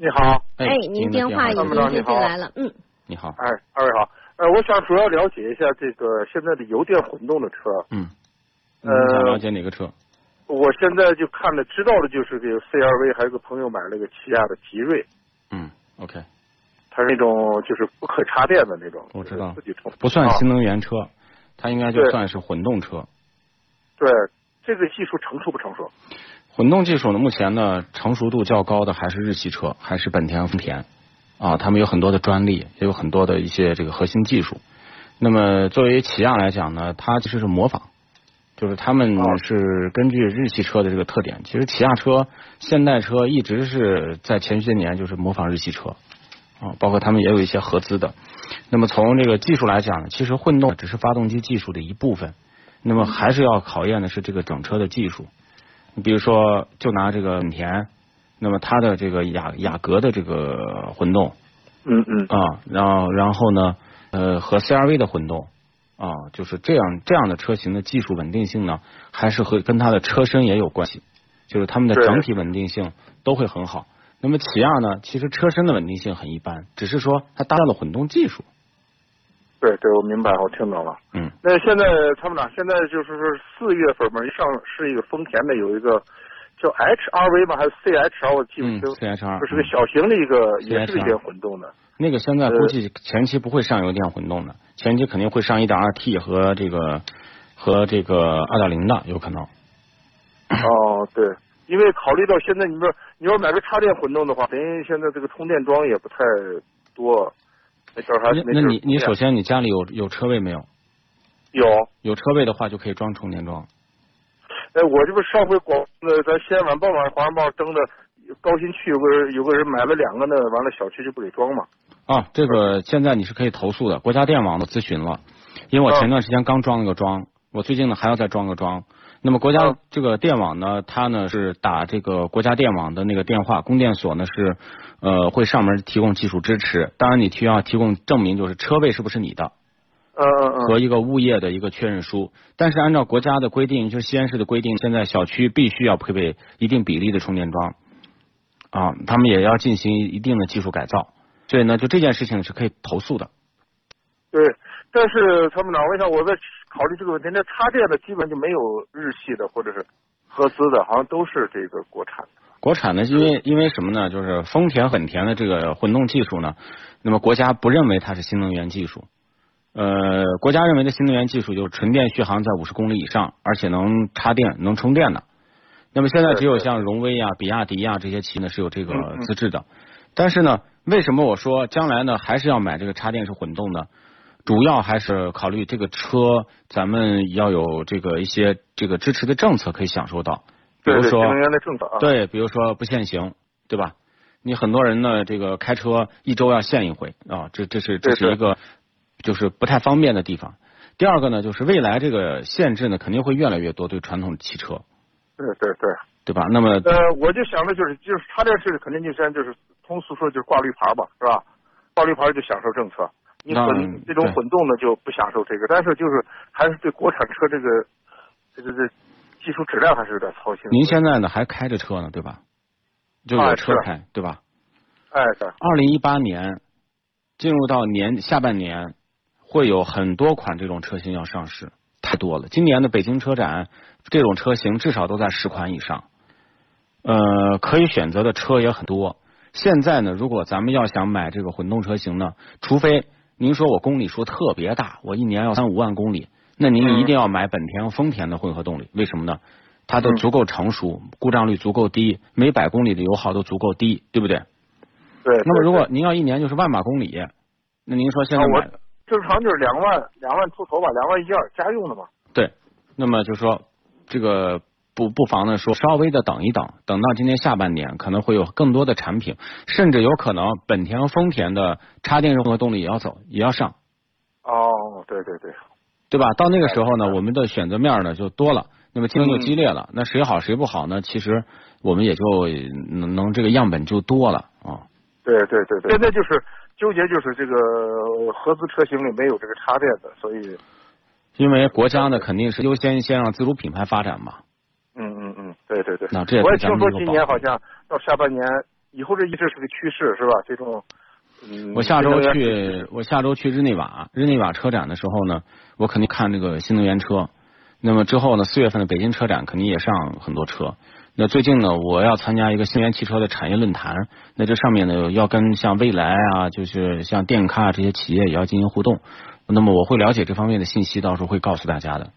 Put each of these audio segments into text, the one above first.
你好，哎，您电话已经接进来了，嗯，你好，哎，二位好，呃，我想主要了解一下这个现在的油电混动的车，嗯，呃你想了解哪个车？我现在就看了知道的就是这个 CRV，还有个朋友买了个起亚的吉瑞，嗯，OK，它是那种就是不可插电的那种，我知道自己充，不算啊新能源车，它应该就算是混动车。对，这个技术成熟不成熟？混动技术呢，目前呢成熟度较高的还是日系车，还是本田、丰田啊，他们有很多的专利，也有很多的一些这个核心技术。那么作为起亚来讲呢，它其实是模仿，就是他们哦是根据日系车的这个特点，其实起亚车、现代车一直是在前些年就是模仿日系车啊，包括他们也有一些合资的。那么从这个技术来讲呢，其实混动只是发动机技术的一部分，那么还是要考验的是这个整车的技术。你比如说，就拿这个本田，那么它的这个雅雅阁的这个混动嗯嗯，啊，然后然后呢，呃，和 CRV 的混动啊，就是这样这样的车型的技术稳定性呢，还是和跟它的车身也有关系，就是它们的整体稳定性都会很好。那么起亚呢，其实车身的稳定性很一般，只是说它搭载了混动技术。对对，我明白，我听懂了。嗯，那现在参谋长，现在就是说四月份嘛，上是一个丰田的有一个叫 HRV 吧？还是 CHR？我记不嗯清。，CHR 这是个小型的一个，嗯也是一电混动的。那个现在估计前期不会上油电混动的，前期肯定会上一点二 T 和这个和这个二点零的，有可能。哦，对，因为考虑到现在你说你要买个插电混动的话，等于现在这个充电桩也不太多，那？那那你你首先先你家里有有车位没有？有，有车位的话就可以装充电桩。哎，我这不上回广那咱西安晚报嘛，华商报登的，高新区有个人有个人买了两个呢，完了小区就不给装嘛。啊，这个现在你是可以投诉的，国家电网都咨询了，因为我前段时间刚装了个桩，我最近呢还要再装个桩。那么国家嗯这个电网呢，它呢是打这个国家电网的那个电话，供电所呢是呃会上门提供技术支持，当然你需要提供证明，就是车位是不是你的。和一个物业的一个确认书。但是按照国家的规定，就是西安市的规定，现在小区必须要配备一定比例的充电桩啊，他们也要进行一定的技术改造。所以呢，就这件事情是可以投诉的。对，但是参谋长，我想我在考虑这个问题，那插电的基本就没有日系的或者是合资的，好像都是这个国产的。国产的，因为因为什么呢？就是丰田、本田的这个混动技术呢，那么国家不认为它是新能源技术。呃，国家认为的新能源技术就是纯电续航在五十公里以上，而且能插电、能充电的。那么现在只有像荣威啊、比亚迪啊这些企业呢是有这个资质的。但是呢，为什么我说将来呢还是要买这个插电式混动呢？主要还是考虑这个车，咱们要有这个一些这个支持的政策可以享受到，比如说新能源的政策啊。。对，比如说不限行，对吧？你很多人呢，这个开车一周要限一回啊，这这是这是一个就是不太方便的地方。第二个呢，就是未来这个限制呢，肯定会越来越多对传统汽车，对对对。对吧？那么呃，我就想的就是，就是插电式肯定就先就是通俗说就是挂绿牌吧，是吧？挂绿牌就享受政策，你混这种混动的就不享受这个，但是就是还是对国产车这个这个这技术质量还是有点操心。您现在呢还开着车呢，对吧？就有车开，对吧？哎对，二零一八年进入到年下半年，会有很多款这种车型要上市，太多了。今年的北京车展，这种车型至少都在十款以上。呃，可以选择的车也很多。现在呢，如果咱们要想买这个混动车型呢，除非您说我公里数特别大，我一年要三五万公里，那您嗯一定要买本田、丰田的混合动力。为什么呢？它都嗯足够成熟，故障率足够低，每百公里的油耗都足够低，对不对？对。那么如果您要一年就是万把公里，那您说现在啊我买正常就是两万两万出头吧，两万一二家用的嘛。对，那么就说这个不不妨呢说稍微的等一等，等到今年下半年可能会有更多的产品，甚至有可能本田和丰田的插电混合动力也要走，也要上。哦，对对对，对吧？到那个时候呢，我们的选择面呢就多了，那么竞争就激烈了。那谁好谁不好呢？其实我们也就能能这个样本就多了啊。对对对对，现在就是纠结，就是这个合资车型里没有这个插电的，所以。因为国家呢肯定是优先先让自主品牌发展嘛。嗯嗯嗯，对对对。那这也我也听说今年好像到下半年以后这一直是个趋势是吧？这种。我下周去，我下周去日内瓦，日内瓦车展的时候呢，我肯定看这个新能源车。那么之后呢，四月份的北京车展肯定也上很多车。那最近呢，我要参加一个新能源汽车的产业论坛，那这上面呢要跟像蔚来啊，就是像电咖这些企业也要进行互动。那么我会了解这方面的信息，到时候会告诉大家的。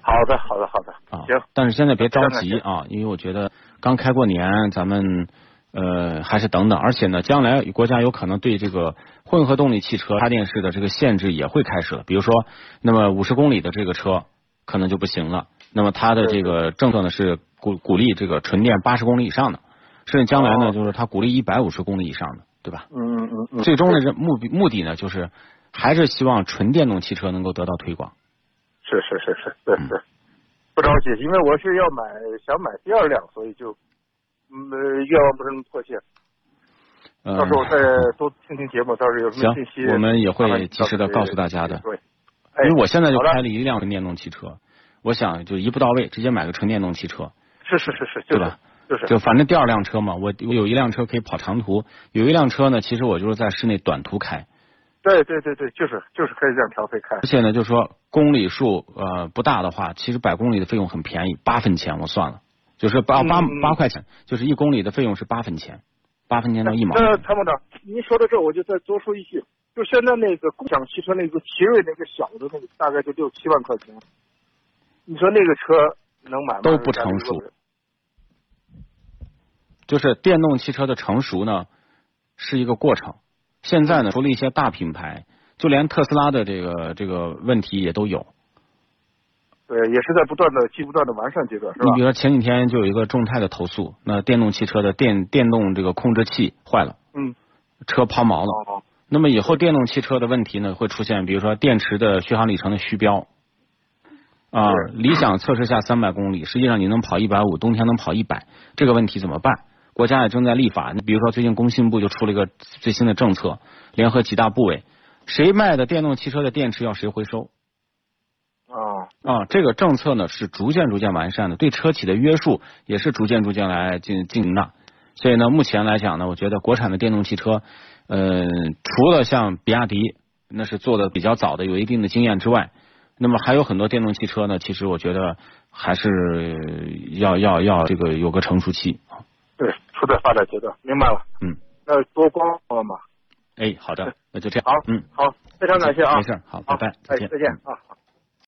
好的，好的，好的。啊，行。但是现在别着急啊，因为我觉得刚开过年，咱们呃还是等等。而且呢，将来国家有可能对这个混合动力汽车插电式的这个限制也会开始了。比如说，那么五十公里的这个车可能就不行了。那么它的这个政策呢是鼓鼓励这个纯电八十公里以上的，甚至将来呢就是它鼓励一百五十公里以上的，对吧？嗯嗯嗯。最终的这目目的呢就是。还是希望纯电动汽车能够得到推广。是是是是，是是。不着急，因为我是要买，想买第二辆，所以就，嗯，愿望不是那么迫切。到时候再多听听节目，到时候有什么信息，我们也会及时的告诉大家的。对。因为我现在就开了一辆纯电动汽车，我想就一步到位，直接买个纯电动汽车。是是是是，对吧？就是。就反正第二辆车嘛，我我有一辆车可以跑长途，有一辆车呢，其实我就是在室内短途开。对对对对，就是就是可以这样调配开。而且呢，就是说公里数呃不大的话，其实百公里的费用很便宜，八分钱我算了，就是八八八块钱，就是一公里的费用是八分钱，八分钱到一毛。那参谋长，您说到这，我就再多说一句，就现在那个共享汽车那个奇瑞那个小的那个，大概就六七万块钱，你说那个车能买吗？都不成熟。就是电动汽车的成熟呢，是一个过程。现在呢，除了一些大品牌，就连特斯拉的这个这个问题也都有。对，也是在不断的、不断的完善阶段，是吧？你比如说前几天就有一个众泰的投诉，那电动汽车的电电动这个控制器坏了，嗯，车抛锚了。那么以后电动汽车的问题呢，会出现，比如说电池的续航里程的虚标啊，理想测试下三百公里，实际上你能跑一百五，冬天能跑一百，这个问题怎么办？国家也正在立法，你比如说最近工信部就出了一个最新的政策，联合几大部委，谁卖的电动汽车的电池要谁回收。啊啊，这个政策呢是逐渐逐渐完善的，对车企的约束也是逐渐逐渐来进进行的。所以呢，目前来讲呢，我觉得国产的电动汽车，呃，除了像比亚迪那是做的比较早的，有一定的经验之外，那么还有很多电动汽车呢，其实我觉得还是要要要这个有个成熟期啊。对。处在发展阶段，明白了。嗯，那多光了嘛。哎，好的，那就这样。好，嗯，好，非常感谢啊。没事，好，拜拜，再见，再见啊。